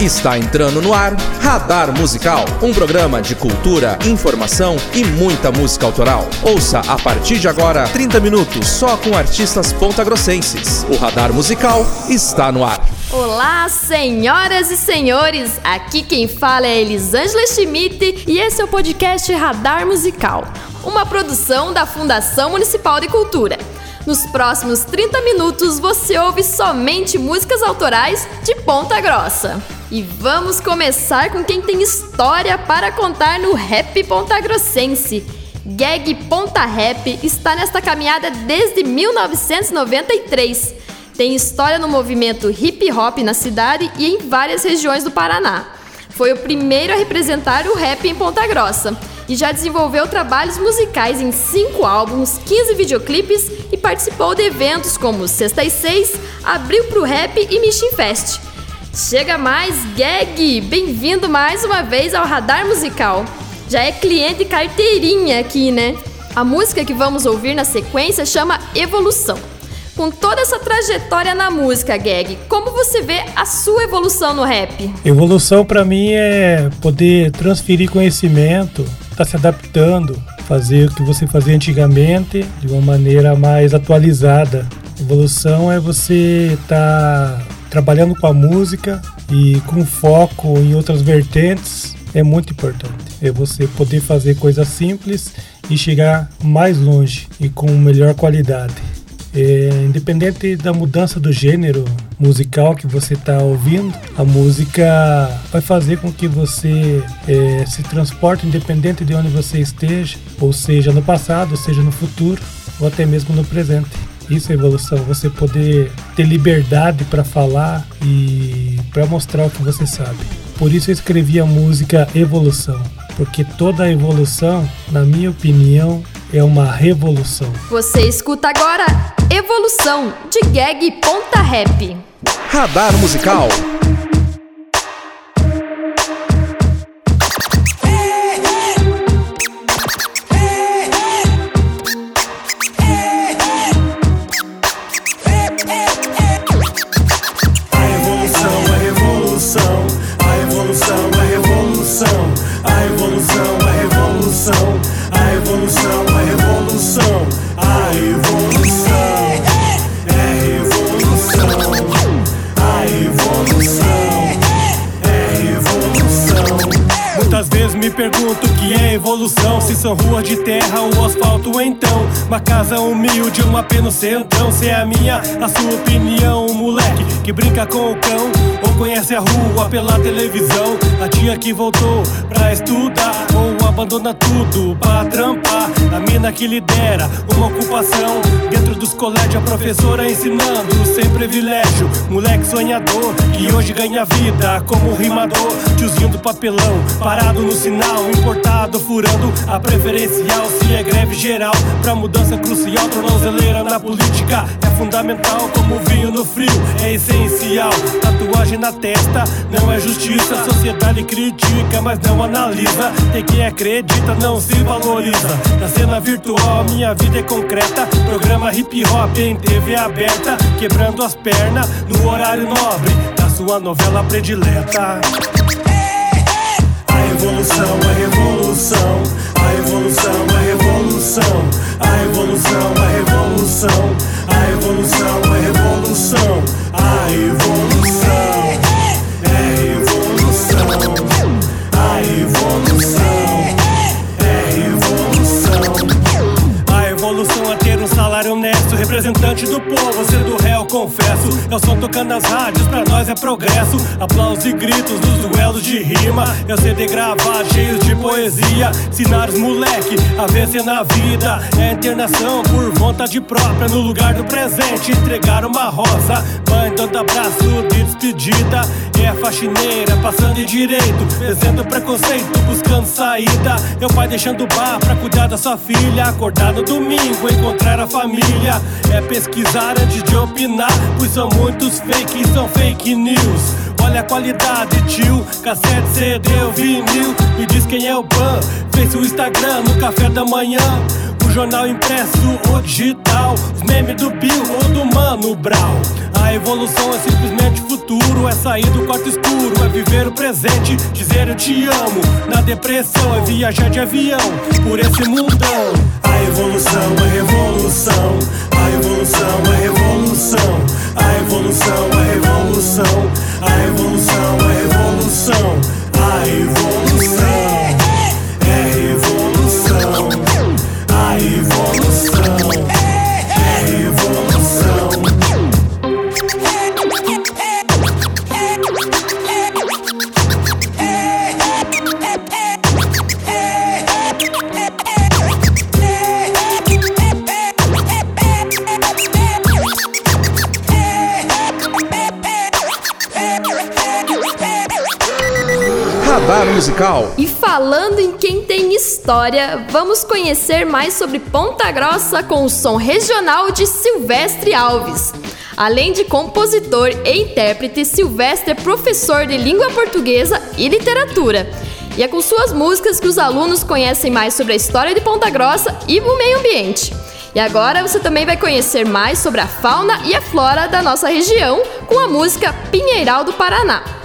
Está entrando no ar Radar Musical, um programa de cultura, informação e muita música autoral. Ouça a partir de agora 30 minutos só com artistas pontagrossenses. O Radar Musical está no ar. Olá, senhoras e senhores! Aqui quem fala é Elisângela Schmidt e esse é o podcast Radar Musical, uma produção da Fundação Municipal de Cultura. Nos próximos 30 minutos você ouve somente músicas autorais de Ponta Grossa. E vamos começar com quem tem história para contar no rap pontagrossense. Gag Ponta Rap está nesta caminhada desde 1993. Tem história no movimento hip hop na cidade e em várias regiões do Paraná. Foi o primeiro a representar o rap em Ponta Grossa e já desenvolveu trabalhos musicais em cinco álbuns, 15 videoclipes e participou de eventos como Sexta e Seis, Abril pro Rap e Mission Fest. Chega mais, Gag! Bem-vindo mais uma vez ao Radar Musical. Já é cliente carteirinha aqui, né? A música que vamos ouvir na sequência chama Evolução. Com toda essa trajetória na música, Gag, como você vê a sua evolução no rap? Evolução para mim é poder transferir conhecimento, estar tá se adaptando, fazer o que você fazia antigamente de uma maneira mais atualizada. Evolução é você estar tá trabalhando com a música e com foco em outras vertentes é muito importante. É você poder fazer coisas simples e chegar mais longe e com melhor qualidade. É, independente da mudança do gênero musical que você está ouvindo, a música vai fazer com que você é, se transporte independente de onde você esteja, ou seja no passado, ou seja no futuro, ou até mesmo no presente. Isso é evolução, você poder ter liberdade para falar e para mostrar o que você sabe. Por isso eu escrevi a música Evolução, porque toda evolução, na minha opinião, é uma revolução. Você escuta agora Evolução de Gag Ponta Rap. Radar Musical. São ruas de terra ou asfalto, então. Uma casa humilde, uma pena no centrão. Se é a minha, a sua opinião. Um moleque que brinca com o cão. Ou conhece a rua pela televisão. A tia que voltou pra estudar. Ou abandona tudo pra trampar. A mina que lidera uma ocupação. Dentro dos colégios, a professora ensinando. Sem privilégio, moleque sonhador. Que hoje ganha vida como rimador. Tiozinho do papelão, parado no sinal importado furando a preferencial. Se é greve geral, pra mudança crucial, tornozeleira na política é fundamental. Como vinho no frio, é essencial. Tatuagem na testa não é justiça. A sociedade critica, mas não analisa. Tem quem acredita, não se valoriza. Na cena virtual, minha vida é concreta. Programa hip hop em TV aberta, quebrando as pernas no horário nobre da sua novela predileta. Evolução, a revolução, a evolução, a revolução, a evolução, a revolução, a evolução, a revolução, a evolução, Don't É o som tocando nas rádios, pra nós é progresso. Aplausos e gritos nos duelos de rima. Eu sei de gravar cheios de poesia. Ensinar os moleque a vencer na vida. É internação por vontade própria no lugar do presente. Entregar uma rosa, mãe dando abraço de despedida. É faxineira passando em direito, fazendo preconceito, buscando saída. É o pai deixando bar pra cuidar da sua filha. Acordar no domingo, encontrar a família. É pesquisar antes de opinar, pois são muitos fake, são fake news. Olha a qualidade, tio. Cassete, CD, vinil. Me diz quem é o pan. Fez o Instagram no café da manhã. Jornal impresso ou digital. Os memes do Bill ou do Mano Brown. A evolução é simplesmente futuro é sair do quarto escuro, é viver o presente, dizer eu te amo. Na depressão é viajar de avião por esse mundão. A evolução é revolução, a evolução é revolução, a evolução é vamos conhecer mais sobre Ponta Grossa com o som regional de Silvestre Alves. Além de compositor e intérprete, Silvestre é professor de língua portuguesa e literatura. E é com suas músicas que os alunos conhecem mais sobre a história de Ponta Grossa e o meio ambiente. E agora você também vai conhecer mais sobre a fauna e a flora da nossa região com a música Pinheiral do Paraná.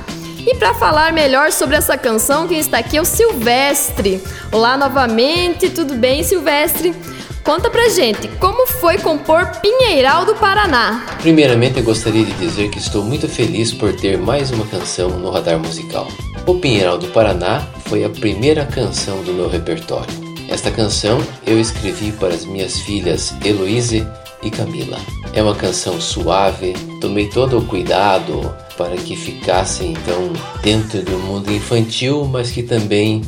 E para falar melhor sobre essa canção, quem está aqui é o Silvestre. Olá novamente, tudo bem, Silvestre? Conta pra gente, como foi compor Pinheiral do Paraná? Primeiramente, eu gostaria de dizer que estou muito feliz por ter mais uma canção no radar musical. O Pinheiral do Paraná foi a primeira canção do meu repertório. Esta canção eu escrevi para as minhas filhas Heloise e Camila. É uma canção suave, tomei todo o cuidado para que ficasse então dentro do mundo infantil, mas que também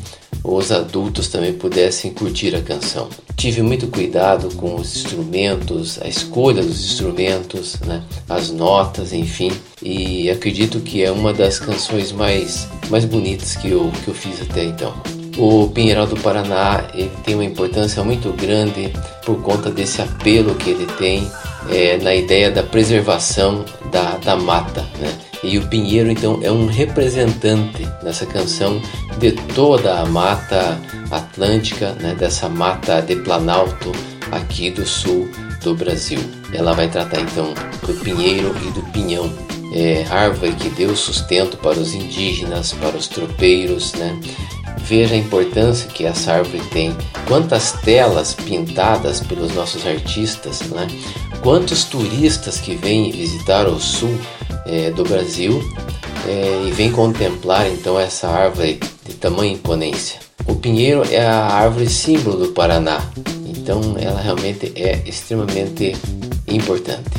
os adultos também pudessem curtir a canção. Tive muito cuidado com os instrumentos, a escolha dos instrumentos, né? as notas, enfim, e acredito que é uma das canções mais, mais bonitas que eu, que eu fiz até então. O Pinheiral do Paraná ele tem uma importância muito grande por conta desse apelo que ele tem é, na ideia da preservação da, da mata. Né? E o Pinheiro então é um representante nessa canção de toda a mata atlântica, né? dessa mata de Planalto aqui do sul do Brasil. Ela vai tratar então do pinheiro e do pinhão, é, árvore que deu sustento para os indígenas, para os tropeiros, né? Veja a importância que essa árvore tem. Quantas telas pintadas pelos nossos artistas, né? Quantos turistas que vêm visitar o sul é, do Brasil é, e vêm contemplar então essa árvore de tamanha imponência. O pinheiro é a árvore símbolo do Paraná, então ela realmente é extremamente importante.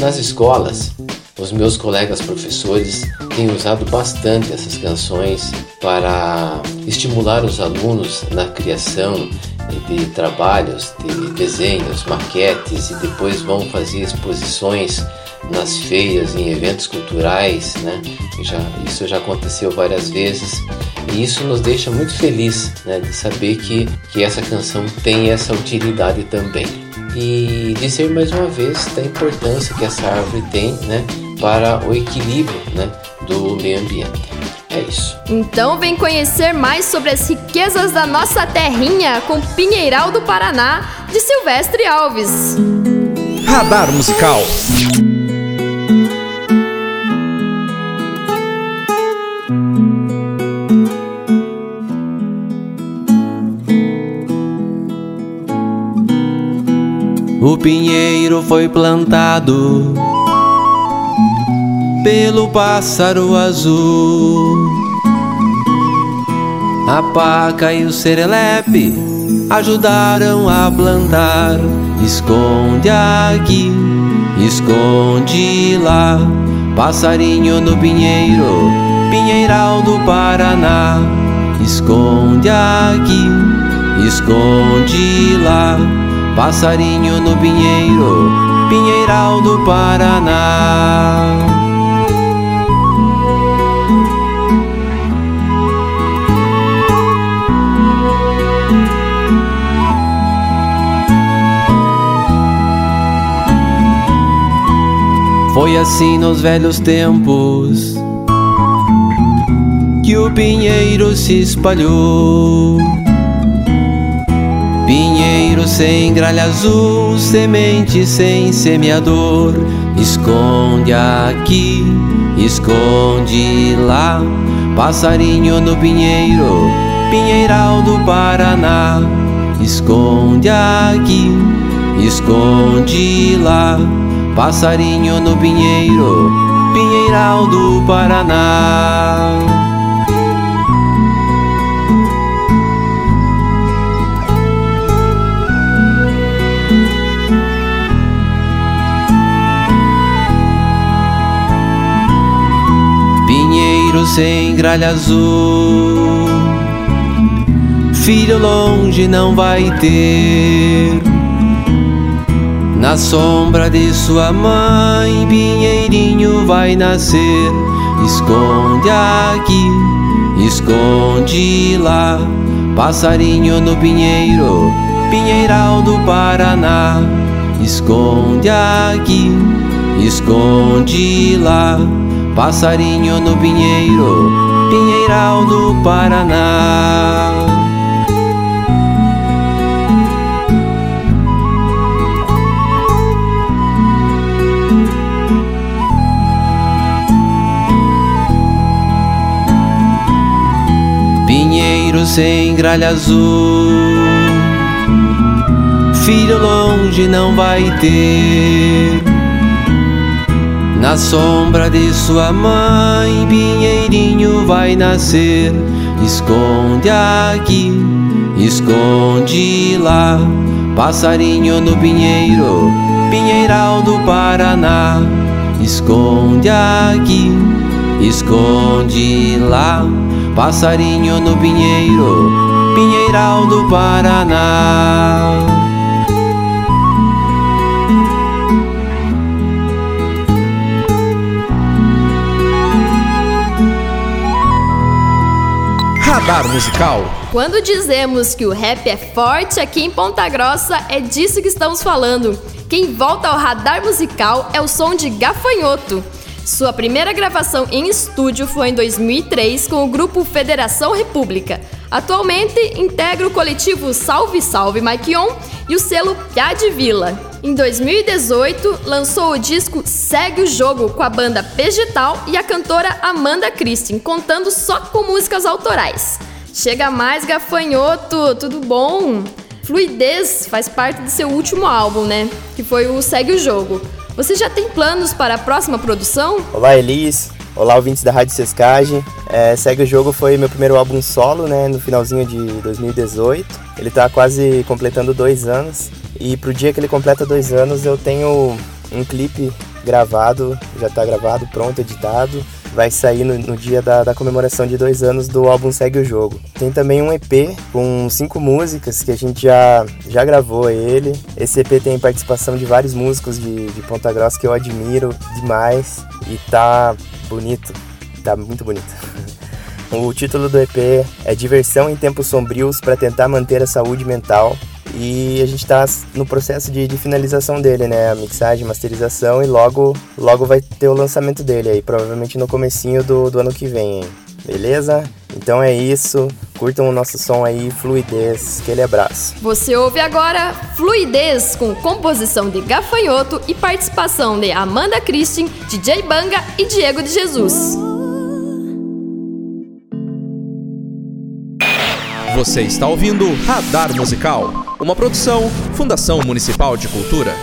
Nas escolas, os meus colegas professores têm usado bastante essas canções para estimular os alunos na criação de trabalhos, de desenhos, maquetes e depois vão fazer exposições nas feiras, em eventos culturais, né? Já, isso já aconteceu várias vezes e isso nos deixa muito feliz né, de saber que, que essa canção tem essa utilidade também. E dizer mais uma vez da importância que essa árvore tem né, para o equilíbrio né, do meio ambiente. É isso. Então vem conhecer mais sobre as riquezas da nossa terrinha com Pinheiral do Paraná, de Silvestre Alves. Radar Musical. O pinheiro foi plantado pelo pássaro azul. A paca e o serelepe ajudaram a plantar. Esconde aqui, esconde lá. Passarinho no pinheiro, pinheiral do Paraná. Esconde aqui, esconde lá. Passarinho no pinheiro, pinheiral do Paraná. Foi assim nos velhos tempos que o pinheiro se espalhou. Pinheiro sem gralha azul, semente sem semeador. Esconde aqui, esconde lá. Passarinho no pinheiro, pinheiral do Paraná. Esconde aqui, esconde lá. Passarinho no pinheiro, pinheiral do Paraná. sem gralha azul. Filho longe não vai ter. Na sombra de sua mãe, pinheirinho vai nascer. Esconde aqui, esconde lá. Passarinho no pinheiro, pinheiral do Paraná. Esconde aqui, esconde lá. Passarinho no pinheiro, pinheiral do Paraná. Sem gralha azul, filho longe não vai ter na sombra de sua mãe, pinheirinho vai nascer. Esconde aqui, esconde lá. Passarinho no pinheiro, pinheiral do Paraná. Esconde aqui, esconde lá. Passarinho no pinheiro, pinheiral do Paraná. Radar Musical. Quando dizemos que o rap é forte aqui em Ponta Grossa, é disso que estamos falando. Quem volta ao radar musical é o som de Gafanhoto. Sua primeira gravação em estúdio foi em 2003 com o grupo Federação República. Atualmente integra o coletivo Salve Salve Mike On e o selo Piá de Vila. Em 2018, lançou o disco Segue o Jogo com a banda Vegetal e a cantora Amanda Christine, contando só com músicas autorais. Chega mais, gafanhoto, tudo bom? Fluidez faz parte do seu último álbum, né? Que foi o Segue o Jogo. Você já tem planos para a próxima produção? Olá, Elis. Olá, ouvintes da Rádio Sescage. É, Segue o Jogo foi meu primeiro álbum solo, né, no finalzinho de 2018. Ele está quase completando dois anos. E pro dia que ele completa dois anos, eu tenho um clipe gravado, já está gravado, pronto, editado. Vai sair no, no dia da, da, comemoração de dois anos do álbum Segue o Jogo. Tem também um EP com cinco músicas que a gente já, já gravou ele. Esse EP tem participação de vários músicos de, de Ponta Grossa que eu admiro demais e tá bonito, tá muito bonito. O título do EP é Diversão em Tempos Sombrios para tentar manter a saúde mental e a gente está no processo de, de, finalização dele, né? A mixagem, masterização e logo, logo vai ter o lançamento dele aí, provavelmente no comecinho do, do ano que vem, hein? beleza? Então é isso, curtam o nosso som aí, Fluidez, aquele abraço. Você ouve agora Fluidez, com composição de Gafanhoto e participação de Amanda Christine, DJ Banga e Diego de Jesus. Você está ouvindo Radar Musical, uma produção Fundação Municipal de Cultura.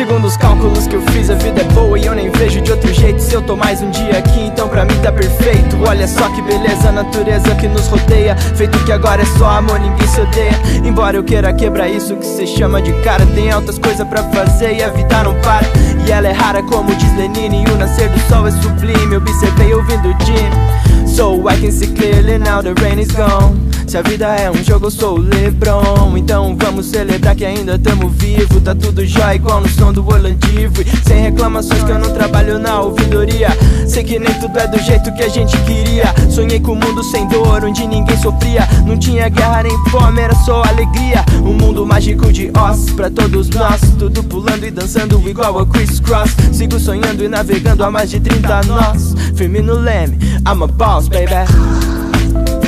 Segundo os cálculos que eu fiz, a vida é boa e eu nem vejo de outro jeito. Se eu tô mais um dia aqui, então pra mim tá perfeito. Olha só que beleza, a natureza que nos rodeia. Feito que agora é só amor, ninguém se odeia. Embora eu queira quebrar isso que cê chama de cara, tem altas coisas pra fazer e a vida não para. E ela é rara, como diz Lenin, e o nascer do sol é sublime. Observei ouvindo Jim. So I can see clearly now the rain is gone. Se a vida é um jogo, eu sou o Lebron. Então vamos celebrar que ainda tamo vivo. Tá tudo jóia igual no som do Olandivo. Sem reclamações que eu não trabalho na ouvidoria. Sei que nem tudo é do jeito que a gente queria. Sonhei com um mundo sem dor, onde ninguém sofria. Não tinha guerra nem fome, era só alegria. Um mundo mágico de Oz pra todos nós. Tudo pulando e dançando igual a Chris Cross. Sigo sonhando e navegando há mais de 30 nós. Firme no leme, I'm a boss, baby.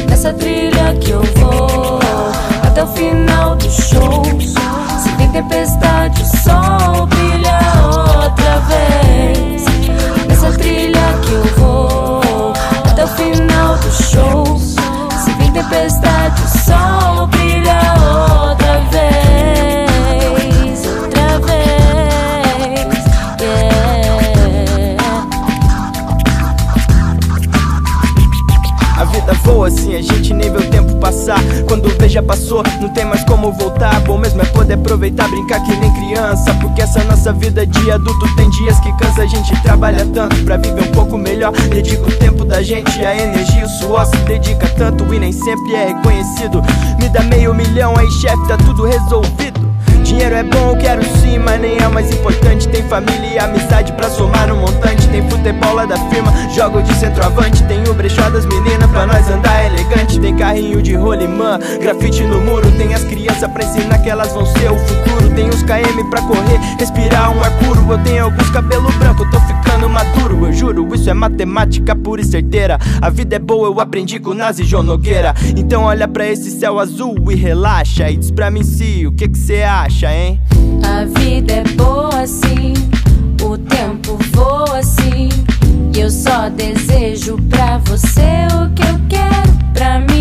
Nessa trilha que eu vou até o final do show. Se tem tempestade, o sol brilha outra vez. Nessa trilha que eu vou até o final do show. Se tem tempestade, o sol voa assim, a gente nem vê o tempo passar. Quando vê já passou, não tem mais como voltar. Bom mesmo é poder aproveitar, brincar que nem criança. Porque essa nossa vida de adulto tem dias que cansa. A gente trabalha tanto pra viver um pouco melhor. Dedica o tempo da gente, a energia, o suor. Se dedica tanto e nem sempre é reconhecido. Me dá meio milhão aí, chefe, tá tudo resolvido. Dinheiro é bom, quero sim, mas nem é o mais importante. Tem família e amizade pra somar no montante. Tem futebol lá da firma, jogo de centroavante. Tem o brechó das meninas pra nós andar elegante. Tem carrinho de rolimã, grafite no muro. Tem as crianças pra ensinar que elas vão ser o futuro. Tem os KM pra correr, respirar um ar puro. Eu tenho alguns cabelo branco, tô ficando maduro. Eu juro, isso é matemática pura e certeira. A vida é boa, eu aprendi com Nazi João Nogueira. Então olha pra esse céu azul e relaxa. E diz pra mim se o que que cê acha, hein? A vida é boa assim, o tempo voa assim. E eu só desejo pra você o que eu quero pra mim.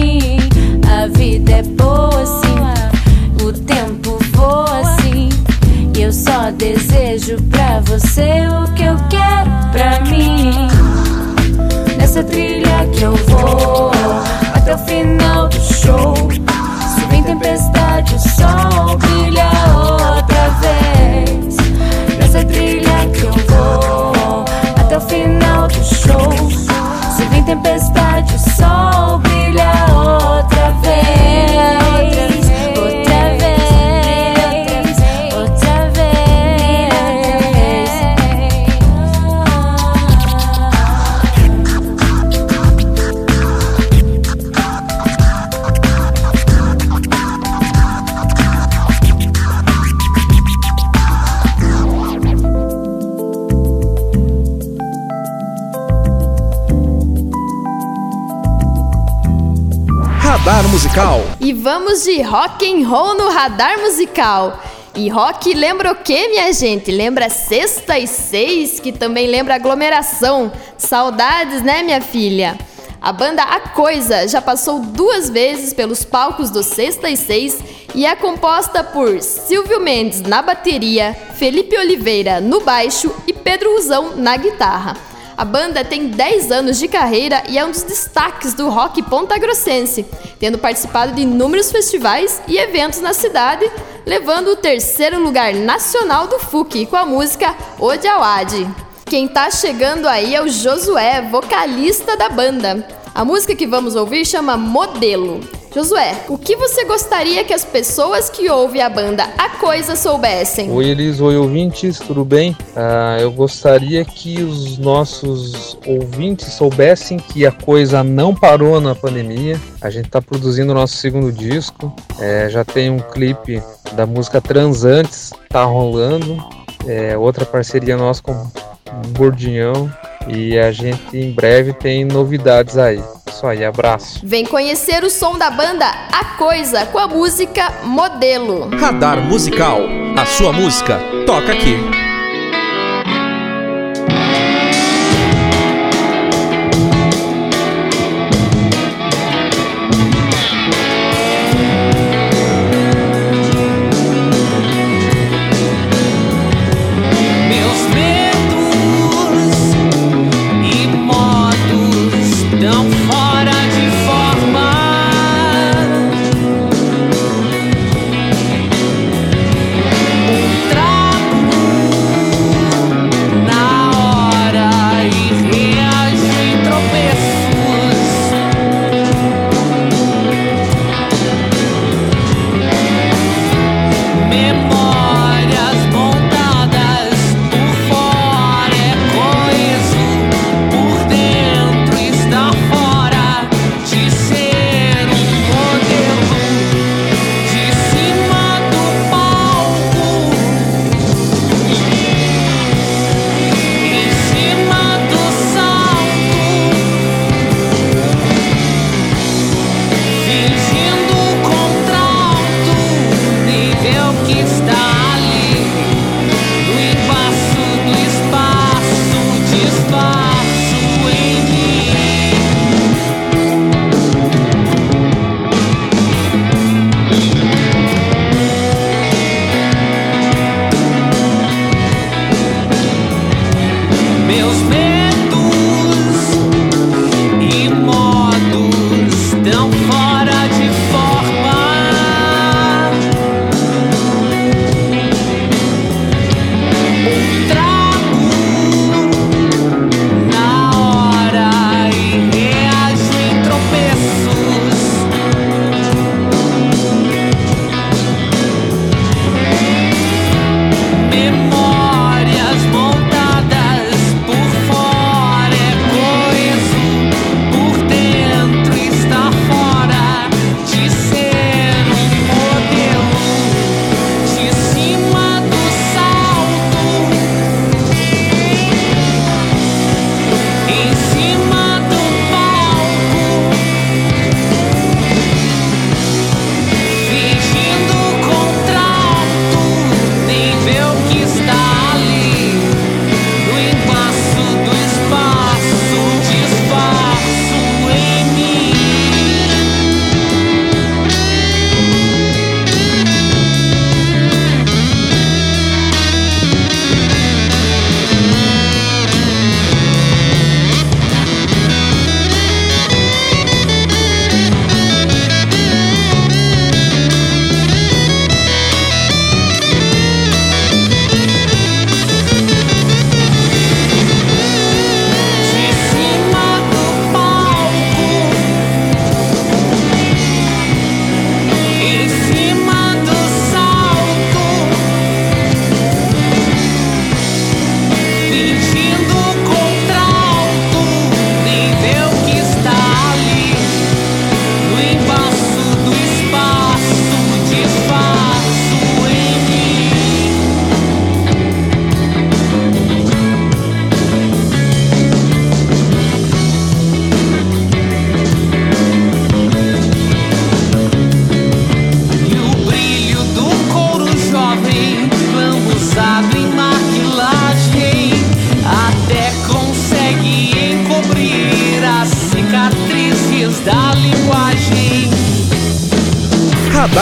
Musical. E vamos de rock and roll no radar musical. E rock lembra o que, minha gente? Lembra Sexta e Seis, que também lembra aglomeração. Saudades, né, minha filha? A banda A Coisa já passou duas vezes pelos palcos do Sexta e Seis e é composta por Silvio Mendes na bateria, Felipe Oliveira no baixo e Pedro Uzão na guitarra. A banda tem 10 anos de carreira e é um dos destaques do rock pontagrossense, tendo participado de inúmeros festivais e eventos na cidade, levando o terceiro lugar nacional do FUC com a música Ode ao Ade. Quem tá chegando aí é o Josué, vocalista da banda. A música que vamos ouvir chama Modelo. Josué, o que você gostaria que as pessoas que ouvem a banda A Coisa soubessem? Oi Elis, oi ouvintes, tudo bem? Ah, eu gostaria que os nossos ouvintes soubessem que a coisa não parou na pandemia. A gente está produzindo o nosso segundo disco, é, já tem um clipe da música Transantes, tá rolando. É, outra parceria nossa com o Gordinhão. E a gente em breve tem novidades aí. Isso aí, abraço. Vem conhecer o som da banda A Coisa com a música Modelo. Radar Musical. A sua música toca aqui.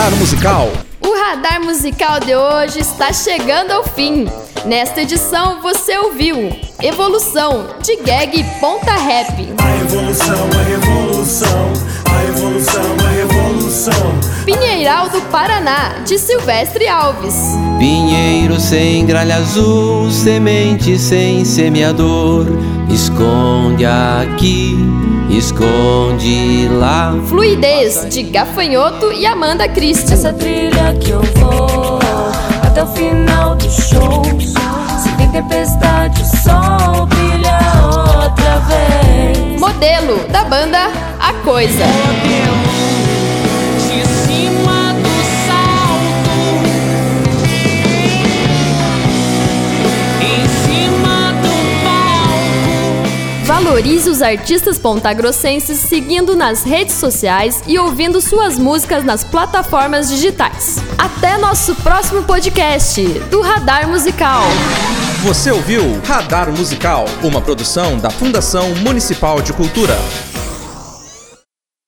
Radar Musical. O radar musical de hoje está chegando ao fim. Nesta edição você ouviu Evolução de Gag Ponta Rap. A evolução, a revolução, a evolução, a revolução. Pinheiral do Paraná, de Silvestre Alves. Pinheiro sem gralha azul, semente sem semeador. Esconde aqui, esconde lá. Fluidez, de Gafanhoto e Amanda Christie. Essa trilha que eu vou até o final do show. Se tem tempestade, o sol brilha outra vez. Modelo, da banda A Coisa. De Valorize os artistas pontagrossenses seguindo nas redes sociais e ouvindo suas músicas nas plataformas digitais. Até nosso próximo podcast do Radar Musical. Você ouviu Radar Musical, uma produção da Fundação Municipal de Cultura.